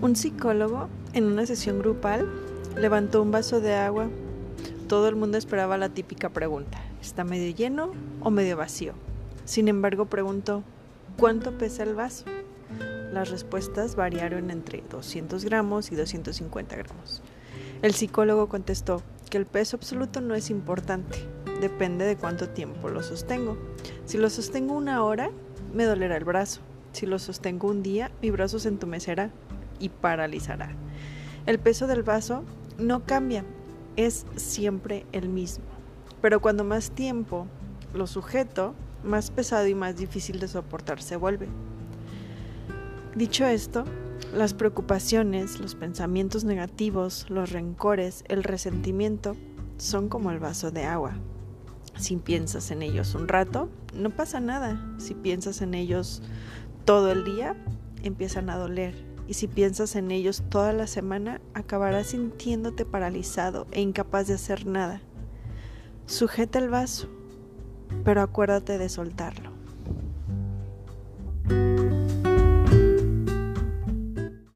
Un psicólogo, en una sesión grupal, levantó un vaso de agua. Todo el mundo esperaba la típica pregunta, ¿está medio lleno o medio vacío? Sin embargo, preguntó, ¿cuánto pesa el vaso? Las respuestas variaron entre 200 gramos y 250 gramos. El psicólogo contestó que el peso absoluto no es importante, depende de cuánto tiempo lo sostengo. Si lo sostengo una hora, me dolerá el brazo. Si lo sostengo un día, mi brazo se entumecerá y paralizará. El peso del vaso no cambia, es siempre el mismo. Pero cuando más tiempo lo sujeto, más pesado y más difícil de soportar se vuelve. Dicho esto, las preocupaciones, los pensamientos negativos, los rencores, el resentimiento son como el vaso de agua. Si piensas en ellos un rato, no pasa nada. Si piensas en ellos todo el día, empiezan a doler y si piensas en ellos toda la semana, acabarás sintiéndote paralizado e incapaz de hacer nada. Sujeta el vaso, pero acuérdate de soltarlo.